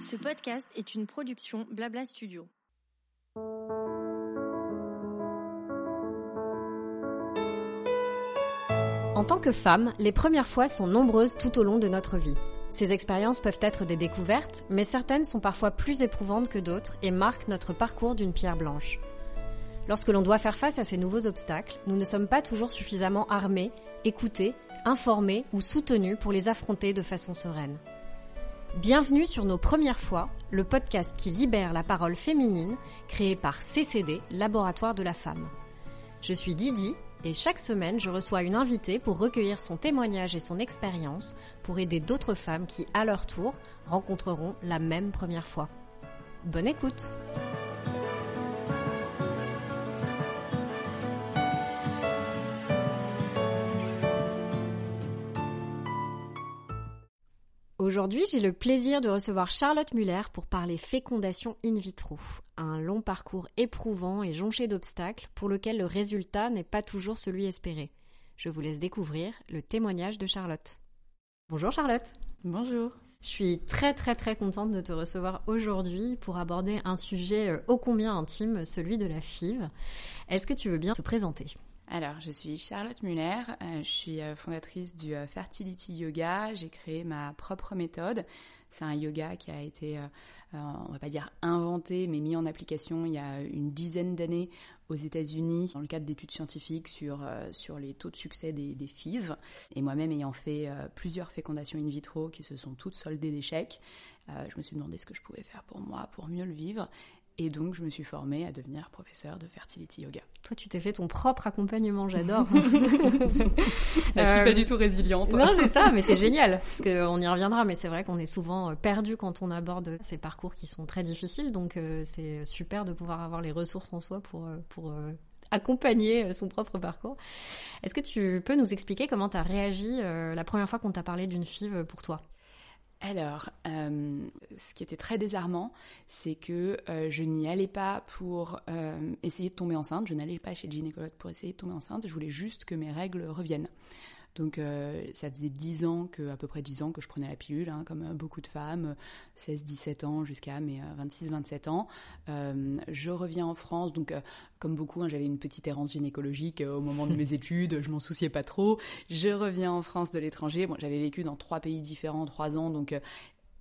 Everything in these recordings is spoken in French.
Ce podcast est une production Blabla Studio. En tant que femme, les premières fois sont nombreuses tout au long de notre vie. Ces expériences peuvent être des découvertes, mais certaines sont parfois plus éprouvantes que d'autres et marquent notre parcours d'une pierre blanche. Lorsque l'on doit faire face à ces nouveaux obstacles, nous ne sommes pas toujours suffisamment armés, écoutés, informés ou soutenus pour les affronter de façon sereine. Bienvenue sur Nos Premières Fois, le podcast qui libère la parole féminine, créé par CCD, Laboratoire de la Femme. Je suis Didi et chaque semaine je reçois une invitée pour recueillir son témoignage et son expérience pour aider d'autres femmes qui, à leur tour, rencontreront la même première fois. Bonne écoute! Aujourd'hui, j'ai le plaisir de recevoir Charlotte Muller pour parler fécondation in vitro, un long parcours éprouvant et jonché d'obstacles pour lequel le résultat n'est pas toujours celui espéré. Je vous laisse découvrir le témoignage de Charlotte. Bonjour Charlotte. Bonjour. Je suis très très très contente de te recevoir aujourd'hui pour aborder un sujet euh, ô combien intime, celui de la FIV. Est-ce que tu veux bien te présenter? Alors, je suis Charlotte Muller, euh, je suis euh, fondatrice du euh, Fertility Yoga. J'ai créé ma propre méthode. C'est un yoga qui a été, on va pas dire inventé, mais mis en application il y a une dizaine d'années aux États-Unis dans le cadre d'études scientifiques sur, sur les taux de succès des, des FIV. Et moi-même ayant fait plusieurs fécondations in vitro qui se sont toutes soldées d'échecs, je me suis demandé ce que je pouvais faire pour moi pour mieux le vivre. Et donc, je me suis formée à devenir professeure de fertility yoga. Toi, tu t'es fait ton propre accompagnement, j'adore. je suis pas euh, du tout résiliente. Non, c'est ça, mais c'est génial, parce qu'on y reviendra, mais c'est vrai qu'on est souvent euh, perdu quand on aborde ces parcours qui sont très difficiles, donc euh, c'est super de pouvoir avoir les ressources en soi pour, pour accompagner son propre parcours. Est-ce que tu peux nous expliquer comment tu as réagi la première fois qu'on t'a parlé d'une FIV pour toi? Alors, euh, ce qui était très désarmant, c'est que euh, je n'y allais pas pour euh, essayer de tomber enceinte, je n'allais pas chez le gynécologue pour essayer de tomber enceinte, je voulais juste que mes règles reviennent. Donc euh, ça faisait 10 ans, que, à peu près 10 ans que je prenais la pilule, hein, comme euh, beaucoup de femmes, 16-17 ans jusqu'à mes 26-27 euh, ans. je reviens en France, donc comme beaucoup, hein, j'avais une petite errance gynécologique au moment de mes études, je m'en souciais pas trop. Je reviens en France de l'étranger. Bon, j'avais vécu dans trois pays différents, trois ans, donc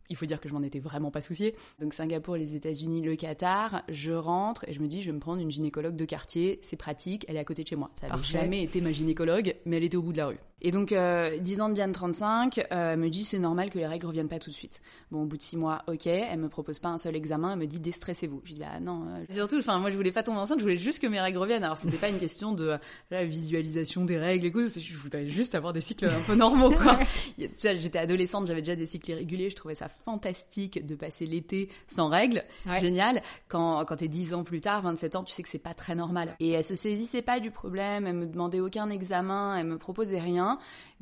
il faut dire que je m'en étais vraiment pas souciée. Donc Singapour, les États-Unis, le Qatar, je rentre et je me dis, je vais me prendre une gynécologue de quartier, c'est pratique, elle est à côté de chez moi. Ça n'avait jamais été ma gynécologue, mais elle était au bout de la rue. Et donc, euh, 10 ans de Diane 35, euh, me dit c'est normal que les règles reviennent pas tout de suite. Bon, au bout de 6 mois, ok, elle me propose pas un seul examen, elle me dit déstressez-vous. Je dis bah non. Euh, surtout, enfin moi je voulais pas tomber enceinte, je voulais juste que mes règles reviennent. Alors c'était pas une question de la visualisation des règles et tout, je voulais juste avoir des cycles un peu normaux quoi. J'étais adolescente, j'avais déjà des cycles irréguliers, je trouvais ça fantastique de passer l'été sans règles, génial. Quand quand t'es 10 ans plus tard, 27 ans, tu sais que c'est pas très normal. Et elle se saisissait pas du problème, elle me demandait aucun examen, elle me proposait rien.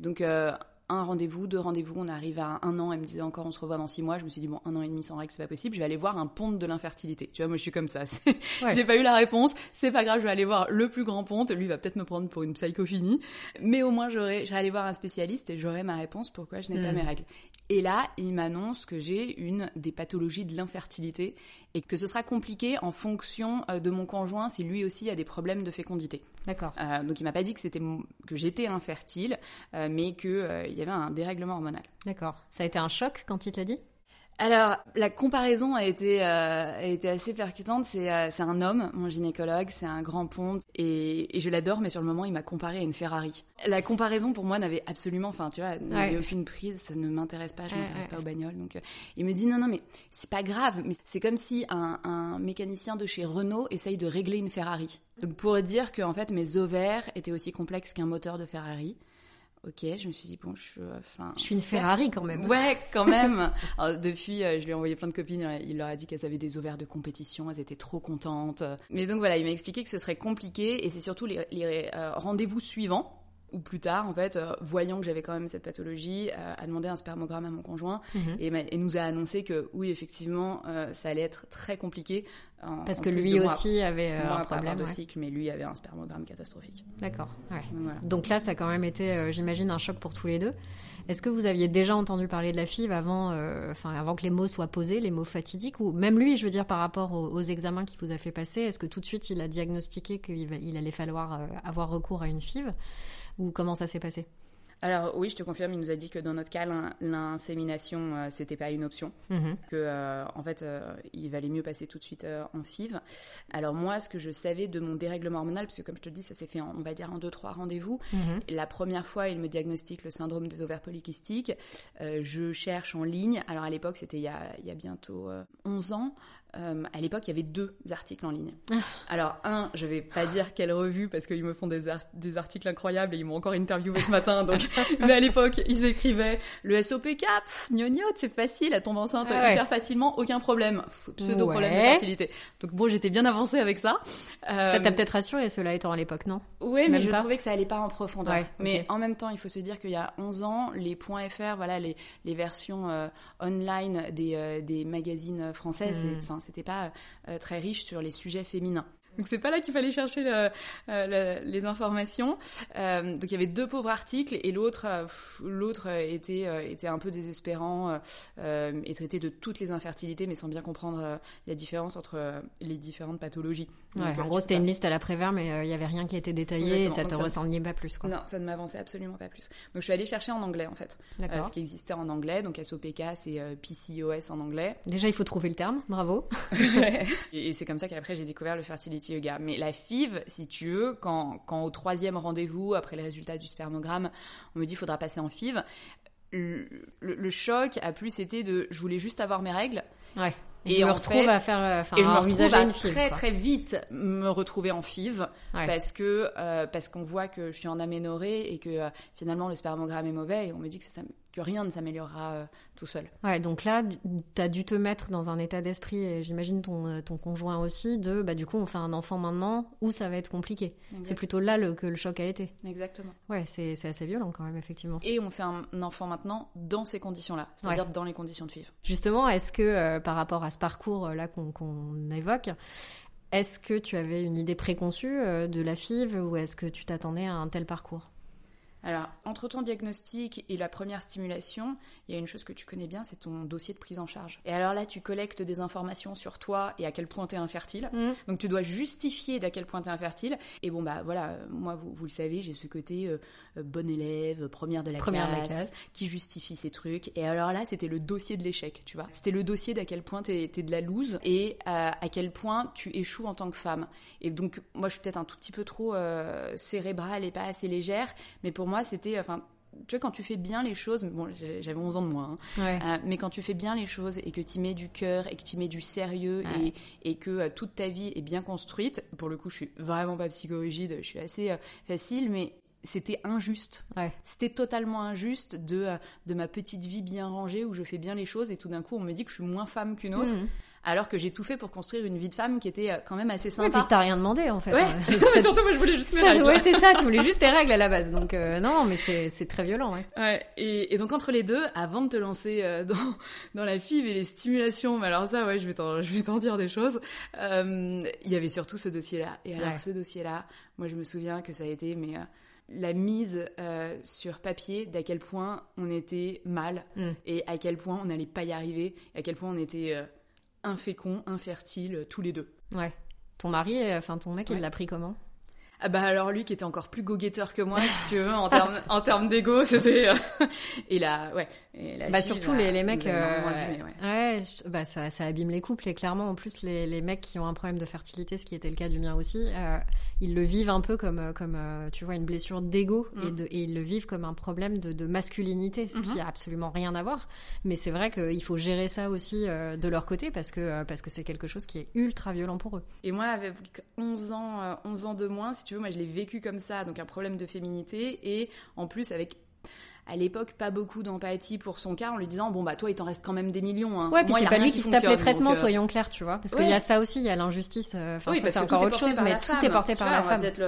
Donc euh, un rendez-vous, deux rendez-vous, on arrive à un an, elle me disait encore on se revoit dans six mois, je me suis dit bon un an et demi sans règles c'est pas possible, je vais aller voir un ponte de l'infertilité. Tu vois moi je suis comme ça, j'ai pas eu la réponse, c'est pas grave, je vais aller voir le plus grand ponte, lui va peut-être me prendre pour une psychophilie, mais au moins j'aurai, je vais aller voir un spécialiste et j'aurai ma réponse pourquoi je n'ai pas hmm. mes règles. Et là, il m'annonce que j'ai une des pathologies de l'infertilité et que ce sera compliqué en fonction euh, de mon conjoint si lui aussi a des problèmes de fécondité. D'accord. Euh, donc il m'a pas dit que c'était que j'étais infertile, euh, mais que il y avait un dérèglement hormonal. D'accord. Ça a été un choc quand il te l'a dit? Alors, la comparaison a été, euh, a été assez percutante. C'est euh, un homme, mon gynécologue, c'est un grand ponte, et, et je l'adore, mais sur le moment, il m'a comparé à une Ferrari. La comparaison, pour moi, n'avait absolument, enfin, tu vois, n'avait aucune prise, ça ne m'intéresse pas, je ne m'intéresse pas aux bagnoles. Donc, euh, il me dit, non, non, mais c'est pas grave, mais c'est comme si un, un mécanicien de chez Renault essaye de régler une Ferrari. Donc, pour dire que, en fait, mes ovaires étaient aussi complexes qu'un moteur de Ferrari. Ok, je me suis dit bon, je, enfin, je suis une Ferrari quand même. Ouais, quand même. depuis, euh, je lui ai envoyé plein de copines. Il leur a dit qu'elles avaient des ovaires de compétition, elles étaient trop contentes. Mais donc voilà, il m'a expliqué que ce serait compliqué et c'est surtout les, euh, rendez-vous suivants ou plus tard, en fait, euh, voyant que j'avais quand même cette pathologie, a demandé un spermogramme à mon conjoint mhm. et, nous a annoncé que oui, effectivement, ça allait être très compliqué parce que lui aussi avait euh, un problème de cycle, mais lui avait un spermogramme catastrophique. D'accord. Donc là, ça a quand même été, euh, j'imagine, un choc pour tous les deux. Est-ce que vous aviez déjà entendu parler de la FIV avant, euh, enfin, avant que les mots soient posés, les mots fatidiques Ou même lui, je veux dire, par rapport aux, aux examens qu'il vous a fait passer, est-ce que tout de suite il a diagnostiqué qu'il il allait falloir euh, avoir recours à une FIV? Ou comment ça s'est passé? Alors oui, je te confirme, il nous a dit que dans notre cas, l'insémination, euh, c'était pas une option, Mhm. que euh, en fait, euh, il valait mieux passer tout de suite euh, en FIV. Alors moi, ce que je savais de mon dérèglement hormonal, parce que comme je te le dis, ça s'est fait, en, on va dire en deux trois rendez-vous. Mhm. La première fois, il me diagnostique le syndrome des ovaires polykystiques. Je cherche en ligne. Alors à l'époque, c'était il, y a- il y a bientôt euh, 11 ans. Euh, à l'époque, il y avait deux articles en ligne. Ah. Alors, un, je vais pas dire quelle revue parce qu'ils me font des, ar- des articles incroyables et ils m'ont encore interviewé ce matin. Donc, mais à l'époque, ils écrivaient le SOPK, gnognotte, c'est facile, elle tombe enceinte Ah ouais. hyper facilement, aucun problème. Pseudo problème Ouais. de fertilité. Donc bon, j'étais bien avancée avec ça. Ça t'a peut-être rassuré, cela étant à l'époque, non? Oui, mais je pas trouvais que ça allait pas en profondeur. Ouais, Mais en même temps, il faut se dire qu'il y a 11 ans, les points .fr, voilà, les, les versions euh, online des, euh, des magazines français, Mm. Enfin, c'était pas euh, très riche sur les sujets féminins. Donc c'est pas là qu'il fallait chercher le- euh, le- les informations. Euh, donc il y avait deux pauvres articles et l'autre, euh, l'autre euh, était euh, était un peu désespérant euh, euh, et traitait de toutes les infertilités, mais sans bien comprendre euh, la différence entre euh, les différentes pathologies. Donc, Ouais, euh, En gros, c'était une liste à la Prévert, mais euh, il y avait rien qui était détaillé et ça te ressemblait pas plus, quoi. Non, ça ne m'avançait absolument pas plus. Donc je suis allée chercher en anglais en fait, euh, ce qui existait en anglais. Donc SOPK, c'est euh, PCOS en anglais. Déjà, il faut trouver le terme, bravo. et et c'est comme ça qu'après j'ai découvert le fertility yoga. Mais la FIV, si tu veux, quand, quand au troisième rendez-vous, après les résultats du spermogramme, on me dit faudra passer en FIV, le, le- le choc a plus été de je voulais juste avoir mes règles Ouais. Et, Et je me retrouve fait- à faire, euh, et je me retrouve à FIV, très quoi. très vite me retrouver en FIV Ouais. parce que euh, parce qu'on voit que je suis en aménorrhée et que euh, finalement le spermogramme est mauvais et on me dit que, ça, s'am- que rien ne s'améliorera euh, tout seul. Ouais, donc là, tu as dû te mettre dans un état d'esprit, et j'imagine ton, euh, ton conjoint aussi, de bah, du coup, on fait un enfant maintenant ou ça va être compliqué. C'est plutôt là le, que le choc a été. Exactement. Ouais, c'est c'est assez violent quand même, effectivement. Et on fait un enfant maintenant dans ces conditions-là, c'est-à-dire dans les conditions de FIV. Justement, est-ce que euh, par rapport à ce parcours-là qu'on qu'on évoque, est-ce que tu avais une idée préconçue de la FIV ou est-ce que tu t'attendais à un tel parcours? Alors, entre ton diagnostic et la première stimulation, il y a une chose que tu connais bien, c'est ton dossier de prise en charge. Et alors là, tu collectes des informations sur toi et à quel point tu es infertile. Mm. Donc tu dois justifier d'à quel point tu es infertile. Et bon, bah voilà, euh, moi, vous, vous le savez, j'ai ce côté euh, euh, bonne élève, euh, première de la Première de la classe, qui justifie ses trucs. Et alors là, c'était le dossier de l'échec, tu vois. C'était le dossier d'à quel point t'es es de la loose et euh, à quel point tu échoues en tant que femme. Et donc, moi, je suis peut-être un tout petit peu trop euh, cérébrale et pas assez légère, mais pour moi, c'était, enfin, tu vois, quand tu fais bien les choses, bon, j'avais 11 ans de moins, hein, Ouais. euh, mais quand tu fais bien les choses et que tu mets du cœur et que tu mets du sérieux Ouais. et, et que euh, toute ta vie est bien construite, pour le coup, je suis vraiment pas psychorigide, je suis assez euh, facile, mais c'était injuste. Ouais. C'était totalement injuste de, euh, de ma petite vie bien rangée où je fais bien les choses et tout d'un coup on me dit que je suis moins femme qu'une autre, Mhm. Alors que j'ai tout fait pour construire une vie de femme qui était euh, quand même assez puis sympa. que t'as rien demandé en fait. Ouais. Euh, Mais surtout, moi je voulais juste mes règles. ouais, c'est ça, tu voulais juste tes règles à la base. Donc, euh, non, mais c'est très violent, ouais. Ouais, et, et donc entre les deux, avant de te lancer euh, dans, dans la FIV et les stimulations, mais alors ça, ouais, je vais t'en, je vais t'en dire des choses, euh, il y avait surtout ce dossier-là. Et alors Ouais. ce dossier-là, moi je me souviens que ça a été mais, la mise euh, sur papier d'à quel point on était mal Mm. et à quel point on n'allait pas y arriver, et à quel point on était euh, inféconds, infertiles, euh, tous les deux. Ouais. Ton mari, euh, enfin ton mec, il l'a pris comment? Ah bah alors lui qui était encore plus go-getter que moi, si tu veux, en termes en termes d'ego, c'était... euh, et là, ouais. Et la Bah fille, surtout les, les mecs, euh, ouais. ouais, je- bah ça, ça abîme les couples et clairement en plus les, les mecs qui ont un problème de fertilité, ce qui était le cas du mien aussi, euh, ils le vivent un peu comme euh, comme euh, tu vois une blessure d'ego et, Mm. de, et ils le vivent comme un problème de, de masculinité, ce qui Mhm. a absolument rien à voir. Mais c'est vrai qu'il faut gérer ça aussi euh, de leur côté parce que euh, parce que c'est quelque chose qui est ultra violent pour eux. Et moi, avec 11 ans, euh, 11 ans de moins, si tu veux, moi je l'ai vécu comme ça, donc un problème de féminité, et en plus avec à l'époque pas beaucoup d'empathie pour son cas en lui disant bon bah toi il t'en reste quand même des millions hein. Ouais, puis c'est pas lui qui qui se tape les traitements, euh, soyons clairs, tu vois, parce Ouais. qu'il y a ça aussi, il y a l'injustice. euh, Enfin, oui, c'est encore autre chose, mais tout femme. est porté Tu par vois, la on va femme. peut-être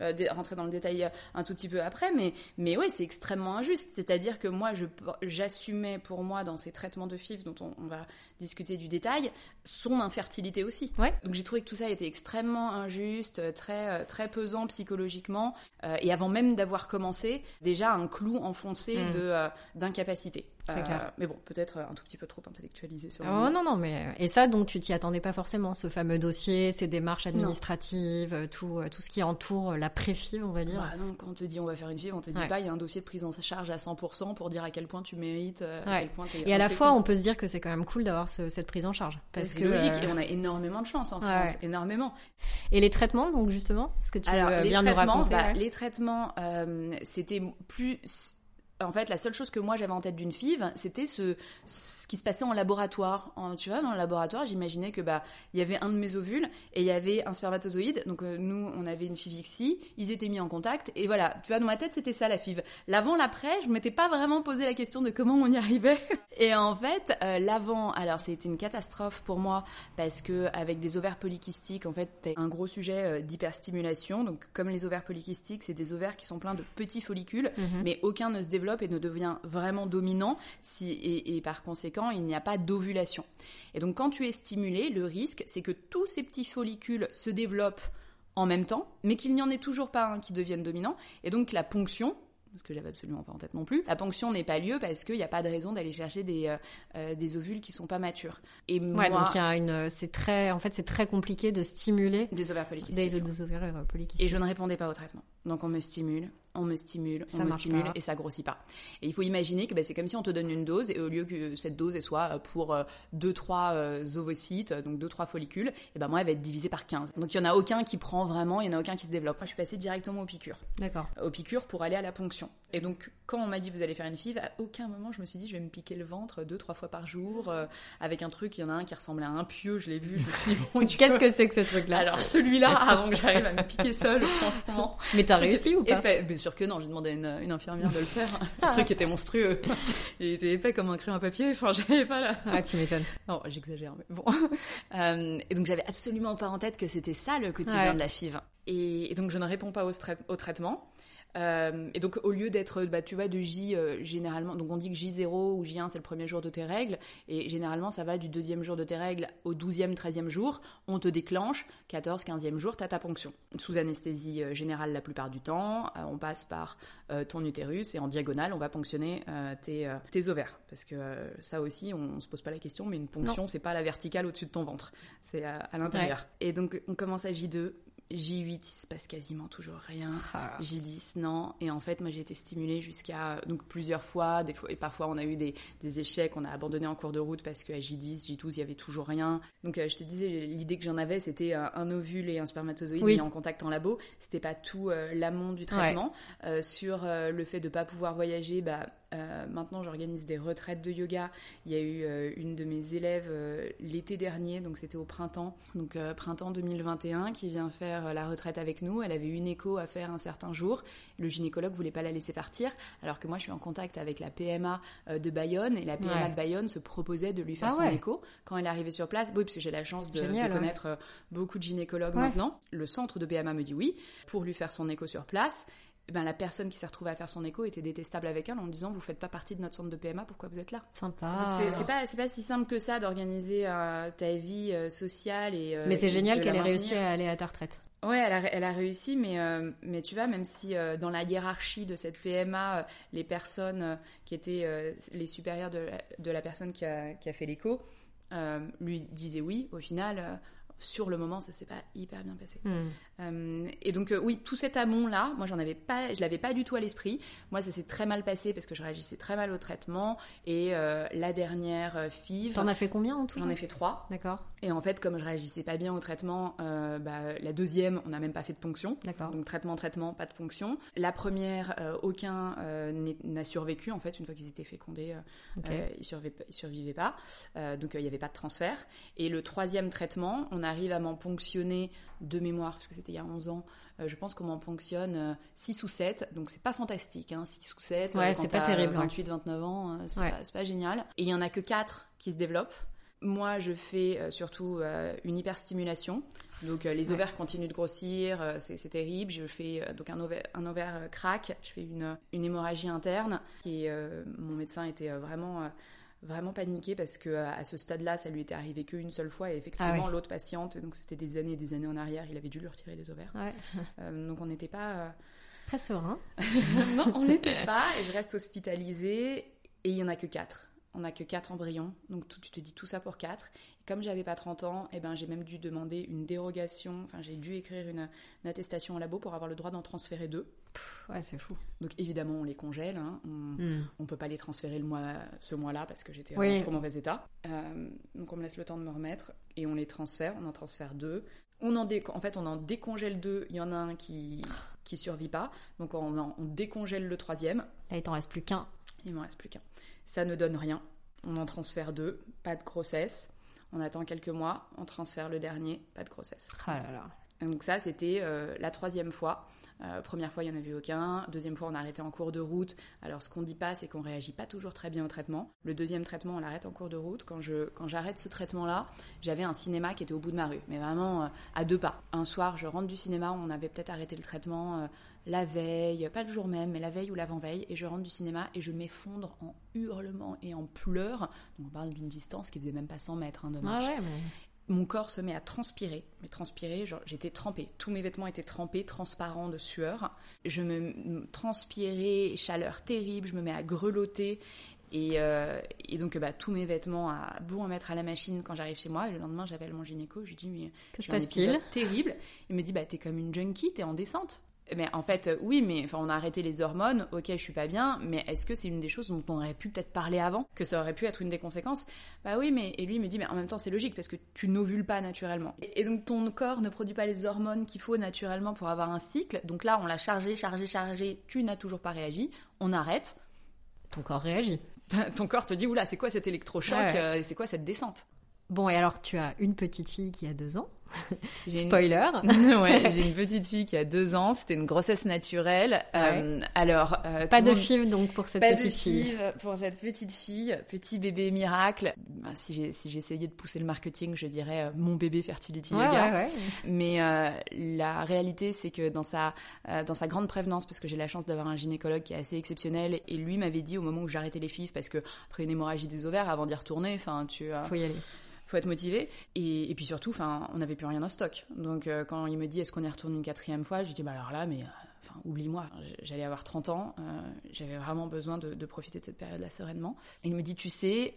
euh, rentrer dans le détail euh, un tout petit peu après, mais mais ouais, c'est extrêmement injuste. C'est-à-dire que moi, je j'assumais pour moi dans ces traitements de FIV dont on, on va discuter du détail, son infertilité aussi. Ouais. Donc j'ai trouvé que tout ça était extrêmement injuste, très euh, très pesant psychologiquement. Euh, et avant même d'avoir commencé, déjà un clou enfoncé pensée Mm. de euh, d'incapacité. Euh, mais bon, peut-être un tout petit peu trop intellectualisé sur. Oh non, non, mais. Et ça, donc, tu t'y attendais pas forcément, ce fameux dossier, ces démarches administratives, tout, tout ce qui entoure la préfive, on va dire. Bah non, quand on te dit on va faire une FIV, on te dit Ouais. pas il y a un dossier de prise en charge à 100% pour dire à quel point tu mérites, à Ouais. quel point t'es Et à la fois, on peut se dire que c'est quand même cool d'avoir ce- cette prise en charge. Parce c'est que, logique euh, et on a énormément de chance en Ouais. France, énormément. Et les traitements, donc, justement, ce que tu Alors, veux les bien nous traitements, raconter bah, ouais. les traitements, euh, c'était plus. En fait, la seule chose que moi j'avais en tête d'une FIV, c'était ce, ce qui se passait en laboratoire. En- tu vois, dans le laboratoire, j'imaginais que bah il y avait un de mes ovules et il y avait un spermatozoïde. Donc euh, nous, on avait une FIV-XI, ils étaient mis en contact et voilà. Tu vois, dans ma tête, c'était ça la FIV. L'avant, l'après, je m'étais pas vraiment posé la question de comment on y arrivait. Et en fait, euh, l'avant, alors c'était une catastrophe pour moi parce que avec des ovaires polykystiques, en fait, t'as un gros sujet euh, d'hyperstimulation. Donc, comme les ovaires polykystiques, c'est des ovaires qui sont pleins de petits follicules, Mhm. mais aucun ne se développe et ne devient vraiment dominant si, et, et par conséquent, il n'y a pas d'ovulation. Et donc, quand tu es stimulé, le risque, c'est que tous ces petits follicules se développent en même temps, mais qu'il n'y en ait toujours pas un qui devienne dominant, et donc la ponction, ce que j'avais absolument pas en tête non plus, la ponction n'est pas lieu parce qu'il n'y a pas de raison d'aller chercher des, euh, euh, des ovules qui sont pas matures. Et Ouais, moi, donc il y a une, c'est très, en fait, c'est très compliqué de stimuler des ovaires polykystiques. des, des ovaires euh, polykystiques. Et je ne répondais pas au traitement. Donc on me stimule, on me stimule, Ça on me stimule pas. et ça grossit pas. Et il faut imaginer que bah, c'est comme si on te donne une dose et au lieu que cette dose elle soit euh, pour 2-3 ovocytes, euh, donc 2-3 follicules, et ben moi elle va être divisée par 15. Donc il y en a aucun qui prend vraiment, il y en a aucun qui se développe. Moi je suis passée directement aux piqûres. D'accord. Aux piqûres pour aller à la ponction. Et donc quand on m'a dit vous allez faire une FIV, à aucun moment je me suis dit je vais me piquer le ventre 2-3 fois par jour euh, avec un truc, il y en a un qui ressemblait à un pieu, je l'ai vu, je me suis dit Dieu. Qu'est-ce que c'est que ce truc-là? Alors celui-là, avant que j'arrive à me piquer seule, franchement. Mais t'as réussi ou pas? Épais. Bien sûr que non, j'ai demandé à une, une infirmière de le faire. Le truc était monstrueux. Il était épais comme un crayon à papier. Enfin, j'avais pas là. Ah, tu m'étonnes. Non, j'exagère, mais bon. Euh, et donc, j'avais absolument pas en tête que c'était ça le quotidien Ouais. de la FIV. Et, et donc, je ne réponds pas au traitement. Euh, et donc, au lieu d'être, bah, tu vois, de J, euh, généralement, donc on dit que J0 ou J1, c'est le premier jour de tes règles. Et généralement, ça va du deuxième jour de tes règles au douzième, treizième jour. On te déclenche. 14, 15e jour, t'as ta ponction. Sous anesthésie euh, générale la plupart du temps. Euh, on passe par ton utérus et en diagonale, on va ponctionner tes, tes ovaires. Parce que ça aussi, on, on se pose pas la question, mais une ponction, c'est pas la verticale au-dessus de ton ventre. C'est à, à l'intérieur. Et donc, on commence à J2. J8, il se passe quasiment toujours rien. Ah. J10, non. Et en fait, moi, j'ai été stimulée jusqu'à donc plusieurs fois, des fois, et parfois on a eu des, des échecs, on a abandonné en cours de route parce qu'à J10, J12, il y avait toujours rien. Donc, euh, je te disais, l'idée que j'en avais, c'était un, un ovule et un spermatozoïde Oui. mis en contact en labo. C'était pas tout euh, l'amont du traitement. Euh, sur euh, le fait de pas pouvoir voyager, bah, euh, maintenant j'organise des retraites de yoga. Il y a eu euh, une de mes élèves euh, l'été dernier, donc c'était au printemps, donc euh, printemps 2021, qui vient faire euh, la retraite avec nous. Elle avait une écho à faire un certain jour. Le gynécologue voulait pas la laisser partir, alors que moi je suis en contact avec la PMA euh, de Bayonne et la PMA Ouais. de Bayonne se proposait de lui faire Ah son ouais. écho quand elle est arrivée sur place. Oui, parce que j'ai la chance de, Génial, de ouais. connaître euh, beaucoup de gynécologues Ouais. maintenant. Le centre de PMA me dit oui pour lui faire son écho sur place. Eh ben, la personne qui s'est retrouvée à faire son écho était détestable avec elle en disant vous faites pas partie de notre centre de PMA pourquoi vous êtes là? Sympa. C'est- pas c'est pas si simple que ça d'organiser euh, ta vie euh, sociale et euh, Mais c'est génial qu'elle ait réussi à aller à ta retraite. Ouais, elle a, réussi, mais, euh, mais tu vois, même si euh, dans la hiérarchie de cette PMA, euh, les personnes qui étaient les supérieures de la, personne qui a, fait l'écho lui disaient oui, au final, sur le moment, ça s'est pas hyper bien passé. Hmm. Euh, et donc euh, oui, tout cet amont là, moi j'en avais pas, je l'avais pas du tout à l'esprit. Moi ça s'est très mal passé parce que je réagissais très mal au traitement. Et euh, la dernière FIV, T'en as fait combien en tout j'en ai fait trois. D'accord, Et en fait, comme je réagissais pas bien au traitement, bah, la deuxième, on n'a même pas fait de ponction. d'accord. Donc traitement, traitement, pas de ponction. La première, aucun n'a survécu en fait une fois qu'ils étaient fécondés, ils, survivaient, ils survivaient pas. Donc il n'y avait pas de transfert. Et le troisième traitement, on arrive à m'en ponctionner de mémoire parce que c'était il y a 11 ans. euh, je pense qu'on m'en ponctionne 6 ou 7, donc c'est pas fantastique, hein, 6 ou 7. Ouais, c'est pas terrible, ouais. 28, 29 ans, euh, c'est Ouais. pas, pas génial. Et il y en a que 4 qui se développent. Moi, je fais euh, surtout euh, une hyperstimulation. Donc, euh, les Ouais. ovaires continuent de grossir, euh, c'est c'est terrible. Je fais euh, donc un ovaire, un ovaire euh, craque, je fais une, une hémorragie interne. Et euh, mon médecin était euh, vraiment, euh, vraiment paniqué parce que euh, à ce stade-là, ça lui était arrivé qu'une seule fois. Et effectivement, Ah ouais. l'autre patiente, donc c'était des années et des années en arrière, il avait dû lui retirer les ovaires. Ouais. Euh, donc on n'était pas, euh, Très serein. non, on n'était pas. Et je reste hospitalisée et il y en a que quatre. On n'a que quatre embryons, donc tu te dis tout ça pour quatre. comme j'avais pas 30 ans, eh ben, j'ai même dû demander une dérogation, enfin j'ai dû écrire une, attestation au labo pour avoir le droit d'en transférer deux. ouais, c'est fou. Donc évidemment, on les congèle, hein. on, ne hmm. peut pas les transférer le mois, ce mois-là parce que j'étais en trop mauvais état. Euh, donc on me laisse le temps de me remettre et on les transfère, on en transfère deux. On en, en fait, on en décongèle deux, il y en a un qui qui survit pas, donc on, on décongèle le troisième. Là, il t'en reste plus qu'un. Il m'en reste plus qu'un. Ça ne donne rien. On en transfère deux, pas de grossesse. On attend quelques mois, on transfère le dernier, pas de grossesse. Ah là là. Donc ça, c'était euh, la troisième fois. Euh, première fois, il n'y en avait aucun. Deuxième fois, on a arrêté en cours de route. Alors, ce qu'on dit pas, c'est qu'on réagit pas toujours très bien au traitement. Le deuxième traitement, on l'arrête en cours de route. Quand je quand j'arrête ce traitement-là, j'avais un cinéma qui était au bout de ma rue, mais vraiment euh, à deux pas. Un soir, je rentre du cinéma, on avait peut-être arrêté le traitement la veille, pas le jour même, mais la veille ou l'avant-veille, et je rentre du cinéma et je m'effondre en hurlements et en pleurs. Donc on parle d'une distance qui faisait même pas 100 mètres hein, de marche. Ah Mon corps se met à transpirer, mais transpirer, j'étais trempée. Tous mes vêtements étaient trempés, transparents de sueur. Je me transpirais, chaleur terrible, je me mets à grelotter. Et, euh, donc, bah, tous mes vêtements à bon à mettre à la machine quand j'arrive chez moi. Et le lendemain, j'appelle mon gynéco. Je lui dis, mais que se passe-t-il? Terrible. Il me dit, bah, t'es comme une junkie, t'es en descente. Mais en fait, oui, mais enfin, on a arrêté les hormones, ok, je suis pas bien, mais est-ce que c'est une des choses dont on aurait pu peut-être parler avant Que ça aurait pu être une des conséquences? Bah oui, mais. Et lui me dit, mais en même temps, c'est logique parce que tu n'ovules pas naturellement. Et donc ton corps ne produit pas les hormones qu'il faut naturellement pour avoir un cycle. Donc là, on l'a chargé, chargé, chargé, tu n'as toujours pas réagi, on arrête. Ton corps réagit. ton corps te dit, oula, c'est quoi cet électrochoc euh, C'est quoi cette descente? Bon, et alors tu as une petite fille qui a deux ans. Spoiler. ouais, j'ai une petite fille qui a deux ans. C'était une grossesse naturelle. Euh, alors, euh, pas de FIV donc pour cette petite fille. Pas de pour cette petite fille, petit bébé miracle. Bah, si j'ai si j'essayais de pousser le marketing, je dirais euh, mon bébé fertility ouais, yoga. Ouais, Mais la réalité, c'est que dans sa dans sa grande prévenance, parce que j'ai la chance d'avoir un gynécologue qui est assez exceptionnel, et lui m'avait dit au moment où j'arrêtais les FIV, parce que après une hémorragie des ovaires, avant d'y retourner, enfin tu. Faut y aller faut être motivé. Et, puis surtout, enfin, on n'avait plus rien en stock. Donc euh, quand il me dit est-ce qu'on est retourné une quatrième fois, je dis bah alors là, mais euh, enfin, oublie-moi. J'allais avoir 30 ans, euh, j'avais vraiment besoin de, profiter de cette période-là sereinement. il me dit tu sais,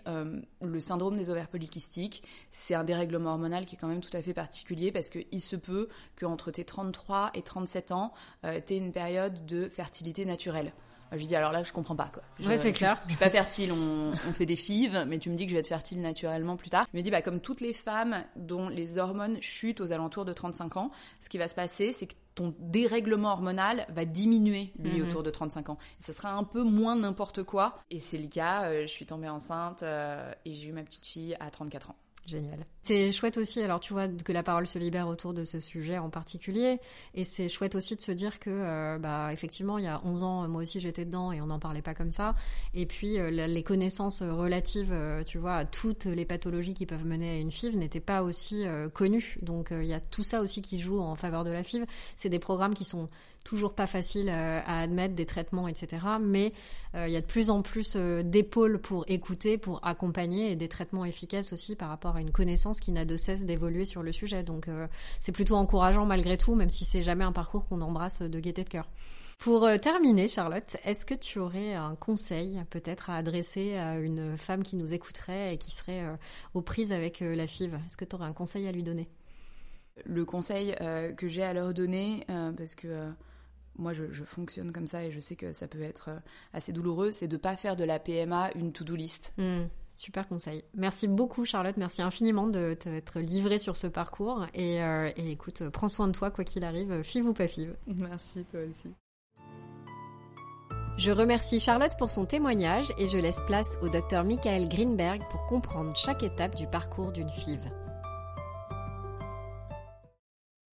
le syndrome des ovaires polykystiques, c'est un dérèglement hormonal qui est quand même tout à fait particulier parce qu'il se peut qu'entre tes 33 et 37 ans, aies une période de fertilité naturelle. Je lui dis alors là je comprends pas quoi. ouais c'est clair. Je, suis pas fertile, on, fait des fives, mais tu me dis que je vais être fertile naturellement plus tard. Il me dit bah comme toutes les femmes dont les hormones chutent aux alentours de 35 ans, ce qui va se passer c'est que ton dérèglement hormonal va diminuer lui mhm. autour de 35 ans. ce sera un peu moins n'importe quoi. Et c'est le cas. Euh, je suis tombée enceinte euh, et j'ai eu ma petite fille à 34 ans. Génial. C'est chouette aussi, alors tu vois, que la parole se libère autour de ce sujet en particulier. Et c'est chouette aussi de se dire que, euh, bah, effectivement, il y a 11 ans, moi aussi j'étais dedans et on n'en parlait pas comme ça. Et puis, euh, les connaissances relatives, euh, tu vois, à toutes les pathologies qui peuvent mener à une FIV n'étaient pas aussi connues. Donc, il y a tout ça aussi qui joue en faveur de la FIV. C'est des programmes qui sont toujours pas facile euh, à admettre des traitements, etc. Mais euh, il y a de plus en plus euh, d'épaules pour écouter, pour accompagner et des traitements efficaces aussi par rapport à une connaissance qui n'a de cesse d'évoluer sur le sujet. Donc c'est plutôt encourageant malgré tout, même si c'est jamais un parcours qu'on embrasse de gaieté de cœur. Pour terminer, Charlotte, est-ce que tu aurais un conseil peut-être à adresser à une femme qui nous écouterait et qui serait aux prises avec la FIV? Est-ce que tu aurais un conseil à lui donner? Le conseil que j'ai à leur donner, parce que moi je, fonctionne comme ça et je sais que ça peut être euh, assez douloureux, c'est de ne pas faire de la PMA une to-do list. Hmm, super conseil. Merci beaucoup Charlotte, merci infiniment de t'être livrée sur ce parcours et, euh, et, écoute, prends soin de toi quoi qu'il arrive, five ou pas five. Merci toi aussi. Je remercie Charlotte pour son témoignage et je laisse place au docteur Michael Greenberg pour comprendre chaque étape du parcours d'une FIV.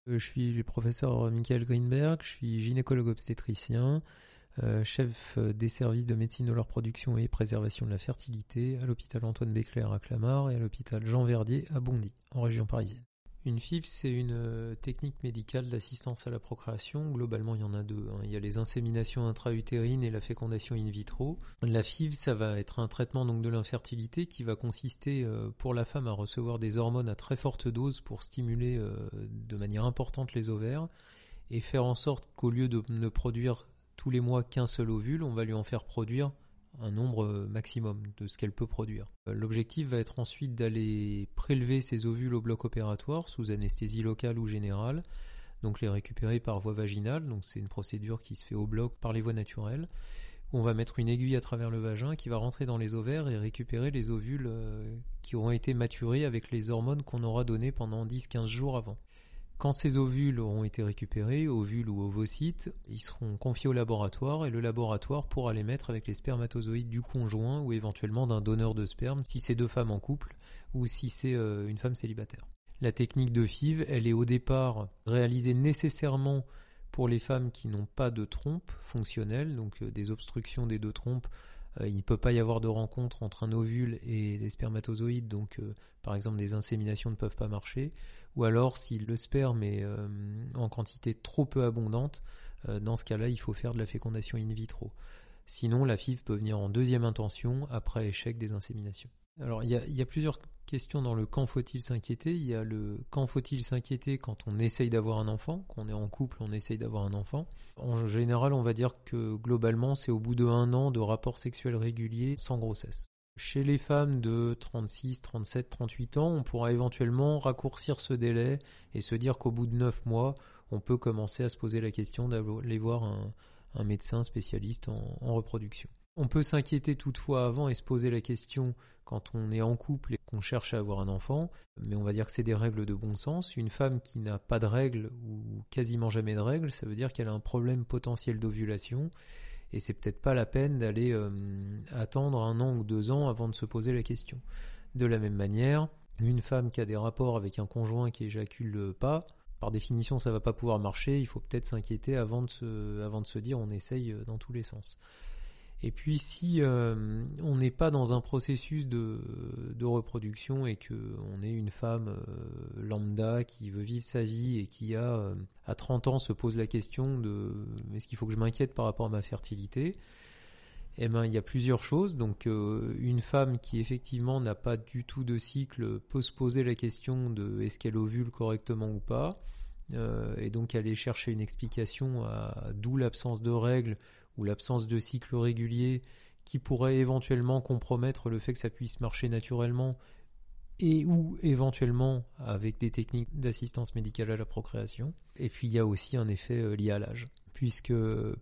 Je suis le professeur Michael Greenberg, je suis gynécologue obstétricien, euh, chef des services de médecine de leur production et préservation de la fertilité à l'hôpital Antoine Béclair à Clamart et à l'hôpital Jean Verdier à Bondy, en région parisienne. Une FIV, c'est une euh, technique médicale d'assistance à la procréation. Globalement, il y en a deux. Hein. Il y a les inséminations intra-utérines et la fécondation in vitro. La FIV, ça va être un traitement donc de l'infertilité qui va consister euh, pour la femme à recevoir des hormones à très forte dose pour stimuler euh, de manière importante les ovaires et faire en sorte qu'au lieu de ne produire tous les mois qu'un seul ovule, on va lui en faire produire un nombre maximum de ce qu'elle peut produire. L'objectif va être ensuite d'aller prélever ces ovules au bloc opératoire sous anesthésie locale ou générale, donc les récupérer par voie vaginale, donc c'est une procédure qui se fait au bloc par les voies naturelles. On va mettre une aiguille à travers le vagin qui va rentrer dans les ovaires et récupérer les ovules euh, qui auront été maturés avec les hormones qu'on aura données pendant 10-15 jours avant. Quand ces ovules auront été récupérés, ovules ou ovocytes, ils seront confiés au laboratoire et le laboratoire pourra les mettre avec les spermatozoïdes du conjoint ou éventuellement d'un donneur de sperme si c'est deux femmes en couple ou si c'est euh, une femme célibataire. La technique de FIV, elle est au départ réalisée nécessairement pour les femmes qui n'ont pas de trompe fonctionnelle, donc euh, des obstructions des deux trompes il ne peut pas y avoir de rencontre entre un ovule et des spermatozoïdes, donc par exemple des inséminations ne peuvent pas marcher ou alors si le sperme est euh, en quantité trop peu abondante, euh, dans ce cas-là, il faut faire de la fécondation in vitro. Sinon, la FIV peut venir en deuxième intention après échec des inséminations. Alors, il y a, plusieurs questions dans le quand faut-il s'inquiéter. Il y a le quand faut-il s'inquiéter quand on essaye d'avoir un enfant, qu'on est en couple, on essaye d'avoir un enfant. En général, on va dire que globalement, c'est au bout de un an de rapports sexuels réguliers sans grossesse. Chez les femmes de 36, 37, 38 ans, on pourra éventuellement raccourcir ce délai et se dire qu'au bout de 9 mois, on peut commencer à se poser la question d'aller voir un, médecin spécialiste en, reproduction. On peut s'inquiéter toutefois avant et se poser la question quand on est en couple et qu'on cherche à avoir un enfant, mais on va dire que c'est des règles de bon sens. Une femme qui n'a pas de règles ou quasiment jamais de règles, ça veut dire qu'elle a un problème potentiel d'ovulation et c'est peut-être pas la peine d'aller euh, attendre un an ou deux ans avant de se poser la question. De la même manière, une femme qui a des rapports avec un conjoint qui éjacule pas, par définition ça va pas pouvoir marcher, il faut peut-être s'inquiéter avant de se, avant de se dire on essaye dans tous les sens. Et puis si euh, on n'est pas dans un processus de, reproduction et que on est une femme euh, lambda qui veut vivre sa vie et qui a euh, à 30 ans se pose la question de est-ce qu'il faut que je m'inquiète par rapport à ma fertilité? Eh ben, il y a plusieurs choses. Donc, une femme qui effectivement n'a pas du tout de cycle peut se poser la question de est-ce qu'elle ovule correctement ou pas, et donc aller chercher une explication à d'où l'absence de règles ou l'absence de cycle régulier qui pourrait éventuellement compromettre le fait que ça puisse marcher naturellement et ou éventuellement avec des techniques d'assistance médicale à la procréation. Et puis il y a aussi un effet euh, lié à l'âge, puisque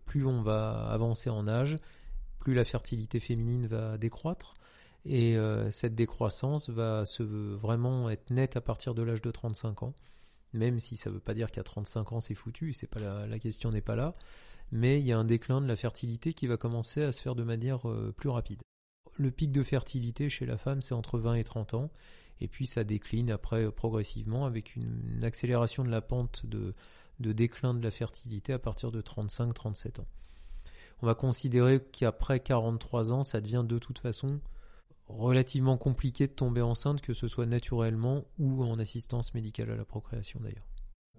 plus on va avancer en âge, plus la fertilité féminine va décroître. Et euh, cette décroissance va vraiment être nette à partir de l'âge de 35 ans, même si ça ne veut pas dire qu'à 35 ans c'est foutu, pas la question n'est pas là mais il y a un déclin de la fertilité qui va commencer à se faire de manière euh, plus rapide. Le pic de fertilité chez la femme, c'est entre 20 et 30 ans, et puis ça décline après euh, progressivement avec une, accélération de la pente de, déclin de la fertilité à partir de 35-37 ans. On va considérer qu'après 43 ans, ça devient de toute façon relativement compliqué de tomber enceinte, que ce soit naturellement ou en assistance médicale à la procréation d'ailleurs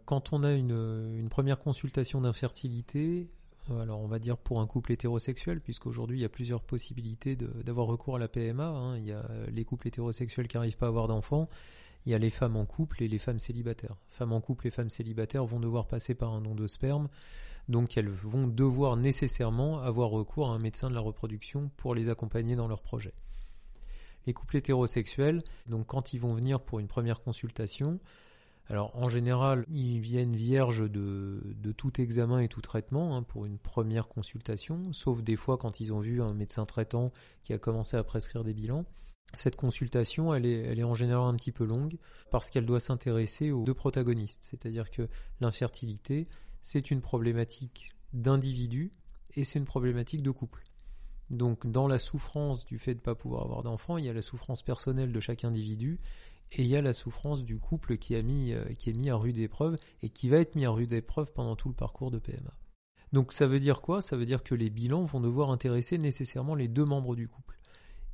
quand on a une, première consultation d'infertilité, euh, alors on va dire pour un couple hétérosexuel, puisqu'aujourd'hui il y a plusieurs possibilités d'avoir recours à la PMA. Hein. Il y a les couples hétérosexuels qui n'arrivent pas à avoir d'enfants, il y a les femmes en couple et les femmes célibataires. Femmes en couple et femmes célibataires vont devoir passer par un don de sperme, donc elles vont devoir nécessairement avoir recours à un médecin de la reproduction pour les accompagner dans leur projet. Les couples hétérosexuels, donc quand ils vont venir pour une première consultation, alors en général, ils viennent vierges de, tout examen et tout traitement hein, pour une première consultation, sauf des fois quand ils ont vu un médecin traitant qui a commencé à prescrire des bilans. Cette consultation, elle est, elle est en général un petit peu longue parce qu'elle doit s'intéresser aux deux protagonistes, c'est-à-dire que l'infertilité, c'est une problématique d'individu et c'est une problématique de couple. Donc dans la souffrance du fait de ne pas pouvoir avoir d'enfant, il y a la souffrance personnelle de chaque individu et il y a la souffrance du couple qui, euh, est mis à rude épreuve et qui va être mis à rude épreuve pendant tout le parcours de PMA. Donc ça veut dire quoi? Ça veut dire que les bilans vont devoir intéresser nécessairement les deux membres du couple.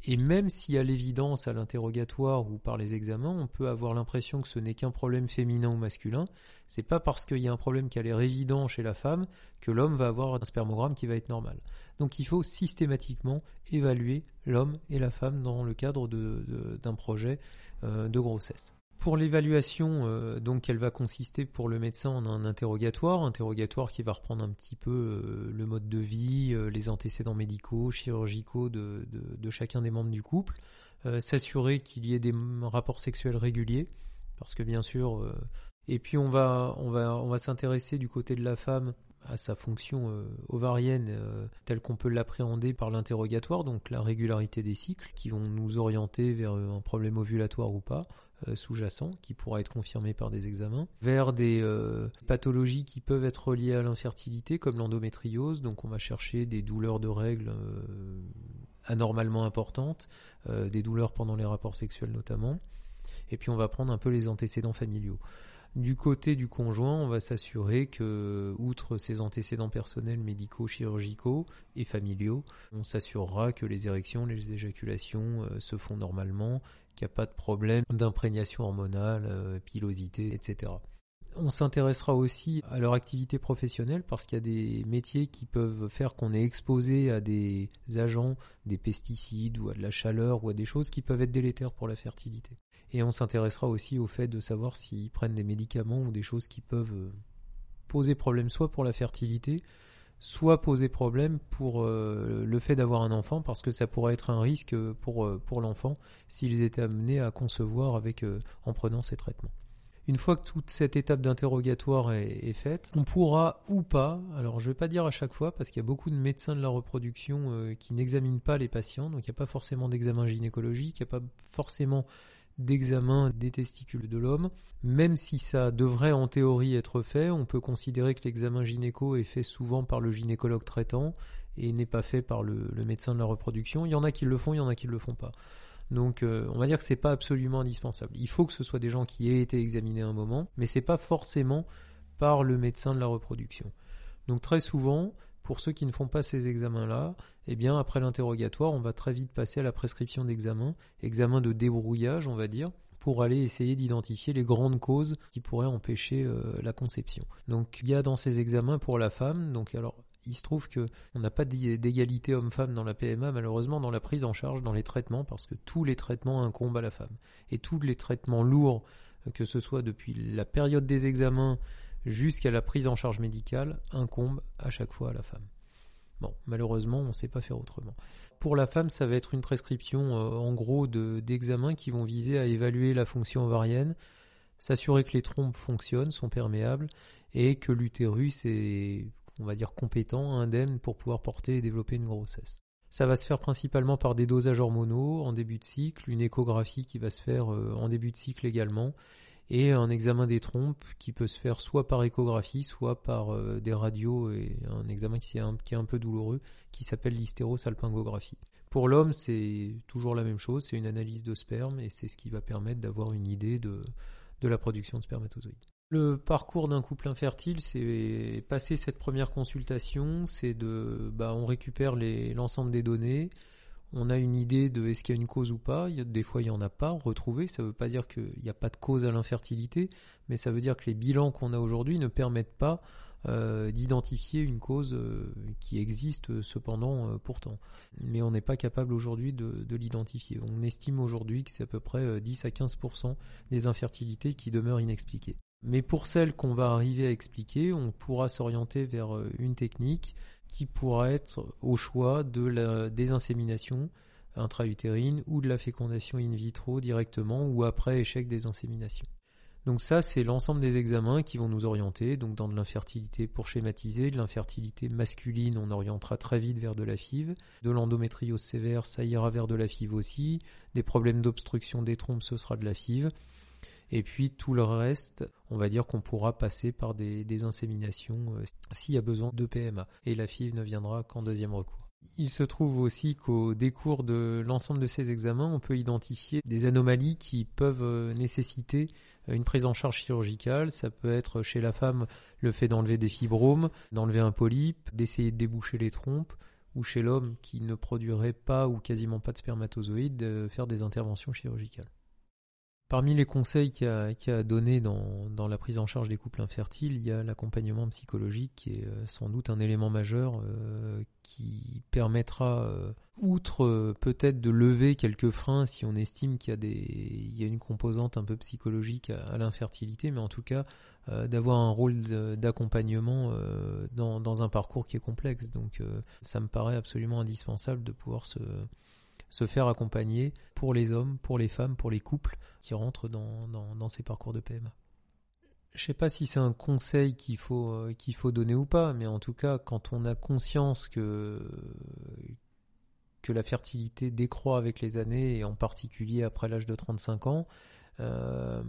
Et même y a l'évidence à l'interrogatoire ou par les examens, on peut avoir l'impression que ce n'est qu'un problème féminin ou masculin. C'est pas parce qu'il y a un problème qui a l'air évident chez la femme que l'homme va avoir un spermogramme qui va être normal. Donc il faut systématiquement évaluer l'homme et la femme dans le cadre d'un projet euh, de grossesse. Pour l'évaluation, euh, donc elle va consister pour le médecin en un interrogatoire, interrogatoire qui va reprendre un petit peu euh, le mode de vie, euh, les antécédents médicaux, chirurgicaux de, de, chacun des membres du couple, s'assurer qu'il y ait des rapports sexuels réguliers, parce que bien sûr, et puis on va on va on va s'intéresser du côté de la femme à sa fonction ovarienne telle qu'on peut l'appréhender par l'interrogatoire, donc la régularité des cycles, qui vont nous orienter vers un problème ovulatoire ou pas, sous-jacent, qui pourra être confirmé par des examens, vers des pathologies qui peuvent être liées à l'infertilité, comme l'endométriose, donc on va chercher des douleurs de règles anormalement importantes, des douleurs pendant les rapports sexuels notamment, et puis on va prendre un peu les antécédents familiaux. Du côté du conjoint, on va s'assurer que, outre ses antécédents personnels, médicaux, chirurgicaux et familiaux, on s'assurera que les érections, les éjaculations euh, se font normalement, qu'il n'y a pas de problème d'imprégnation hormonale, euh, pilosité, etc. On s'intéressera aussi à leur activité professionnelle parce qu'il y a des métiers qui peuvent faire qu'on est exposé à des agents, des pesticides ou à de la chaleur ou à des choses qui peuvent être délétères pour la fertilité. Et on s'intéressera aussi au fait de savoir s'ils prennent des médicaments ou des choses qui peuvent poser problème soit pour la fertilité, soit poser problème pour euh, le fait d'avoir un enfant, parce que ça pourrait être un risque pour, euh, l'enfant s'ils étaient amenés à concevoir avec, en prenant ces traitements. Une fois que toute cette étape d'interrogatoire est, faite, on pourra ou pas, alors je ne vais pas dire à chaque fois parce qu'il y a beaucoup de médecins de la reproduction qui n'examinent pas les patients, donc il n'y a pas forcément d'examen gynécologique, il n'y a pas forcément d'examen des testicules de l'homme. Même si ça devrait en théorie être fait, on peut considérer que l'examen gynéco est fait souvent par le gynécologue traitant et n'est pas fait par le, médecin de la reproduction. Il y en a qui le font, il y en a qui ne le font pas. Donc euh, on va dire que c'est pas absolument indispensable. Il faut que ce soit des gens qui aient été examinés un moment, mais c'est pas forcément par le médecin de la reproduction. Donc très souvent, pour ceux qui ne font pas ces examens-là, eh bien, après l'interrogatoire, on va très vite passer à la prescription d'examen, examen de débrouillage, on va dire, pour aller essayer d'identifier les grandes causes qui pourraient empêcher euh, la conception. Donc, il y a dans ces examens pour la femme, donc il se trouve que on n'a pas d'égalité homme-femme dans la PMA, malheureusement, dans la prise en charge, dans les traitements, parce que tous les traitements incombent à la femme. Et tous les traitements lourds, que ce soit depuis la période des examens jusqu'à la prise en charge médicale incombe à chaque fois à la femme. Bon, malheureusement, on ne sait pas faire autrement. Pour la femme, ça va être une prescription euh, en gros d'examens qui vont viser à évaluer la fonction ovarienne, s'assurer que les trompes fonctionnent, sont perméables, et que l'utérus est, on va dire, compétent, indemne pour pouvoir porter et développer une grossesse. Ça va se faire principalement par des dosages hormonaux en début de cycle, une échographie qui va se faire euh, en début de cycle également, et un examen des trompes qui peut se faire soit par échographie, soit par euh, des radios et un examen qui est un, qui est un peu douloureux qui s'appelle l'hystérosalpingographie. Pour l'homme, c'est toujours la même chose, c'est une analyse de sperme et c'est ce qui va permettre d'avoir une idée de, de la production de spermatozoïdes. Le parcours d'un couple infertile, c'est passer cette première consultation, c'est de, bah, on récupère l'ensemble des données, on a une idée de est-ce qu'il y a une cause ou pas. Des fois, il n'y en a pas retrouvé. Ça ne veut pas dire qu'il n'y a pas de cause à l'infertilité, mais ça veut dire que les bilans qu'on a aujourd'hui ne permettent pas euh, d'identifier une cause euh, qui existe euh, cependant pourtant. Mais on n'est pas capable aujourd'hui de l'identifier. On estime aujourd'hui que c'est à peu près 10 à 15% des infertilités qui demeurent inexpliquées. Mais pour celles qu'on va arriver à expliquer, on pourra s'orienter vers une technique qui pourra être au choix de la désinsémination intra-utérine ou de la fécondation in vitro directement ou après échec des inséminations. Donc ça, c'est l'ensemble des examens qui vont nous orienter, donc dans de l'infertilité pour schématiser, de l'infertilité masculine, on orientera très vite vers de la FIV, de l'endométriose sévère, ça ira vers de la FIV aussi, des problèmes d'obstruction des trompes, ce sera de la FIV, et puis tout le reste, on va dire qu'on pourra passer par des, inséminations euh, s'il y a besoin de PMA. Et la FIV ne viendra qu'en deuxième recours. Il se trouve aussi qu'au décours de l'ensemble de ces examens, on peut identifier des anomalies qui peuvent euh, nécessiter euh, une prise en charge chirurgicale. Ça peut être chez la femme le fait d'enlever des fibromes, d'enlever un polype, d'essayer de déboucher les trompes, ou chez l'homme qui ne produirait pas ou quasiment pas de spermatozoïdes, de faire des interventions chirurgicales. Parmi les conseils qu'il y a, donné dans, dans, la prise en charge des couples infertiles, il y a l'accompagnement psychologique qui est euh, sans doute un élément majeur euh, qui permettra, euh, outre peut-être de lever quelques freins si on estime qu'il y, a a une composante un peu psychologique à, l'infertilité, mais en tout cas d'avoir un rôle d'accompagnement dans, un parcours qui est complexe. Donc ça me paraît absolument indispensable de pouvoir se se faire accompagner pour les hommes, pour les femmes, pour les couples qui rentrent dans, dans, ces parcours de PMA. Je sais pas si c'est un conseil qu'il faut, euh, qu'il faut donner ou pas, mais en tout cas, quand on a conscience que, que la fertilité décroît avec les années, et en particulier après l'âge de 35 ans, euh,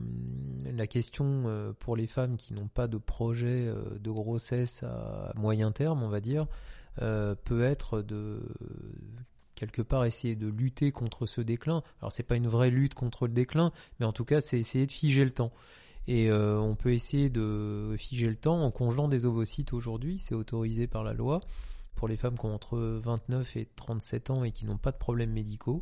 la question euh, pour les femmes qui n'ont pas de projet de grossesse à moyen terme, on va dire, peut être de quelque part essayer de lutter contre ce déclin. Alors c'est pas une vraie lutte contre le déclin, mais en tout cas c'est essayer de figer le temps. Et euh, on peut essayer de figer le temps en congelant des ovocytes aujourd'hui, c'est autorisé par la loi pour les femmes qui ont entre 29 et 37 ans et qui n'ont pas de problèmes médicaux,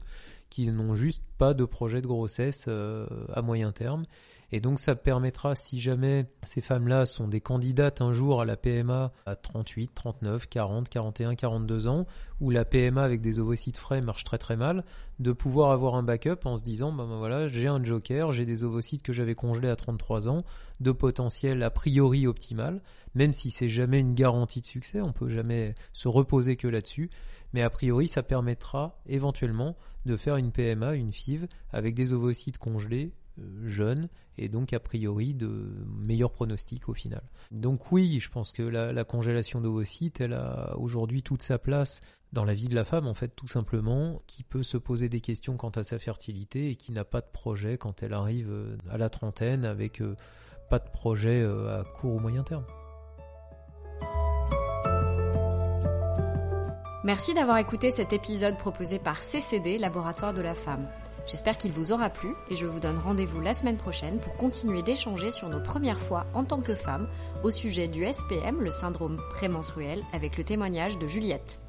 qui n'ont juste pas de projet de grossesse euh, à moyen terme et donc ça permettra, si jamais ces femmes-là sont des candidates un jour à la PMA à 38, 39, 40, 41, 42 ans, où la PMA avec des ovocytes frais marche très très mal, de pouvoir avoir un backup en se disant, ben, ben voilà, j'ai un joker, j'ai des ovocytes que j'avais congelés à 33 ans, de potentiel a priori optimal, même si c'est jamais une garantie de succès, on peut jamais se reposer que là-dessus, mais a priori ça permettra éventuellement de faire une PMA, une FIV, avec des ovocytes congelés jeunes et donc a priori de meilleurs pronostics au final. Donc oui, je pense que la, congélation d'ovocytes, elle a aujourd'hui toute sa place dans la vie de la femme en fait tout simplement, qui peut se poser des questions quant à sa fertilité et qui n'a pas de projet quand elle arrive euh, à la trentaine avec euh, pas de projet à court ou moyen terme. Merci d'avoir écouté cet épisode proposé par CCD, Laboratoire de la Femme. J'espère qu'il vous aura plu et je vous donne rendez-vous la semaine prochaine pour continuer d'échanger sur nos premières fois en tant que femme au sujet du SPM, le syndrome prémenstruel, avec le témoignage de Juliette.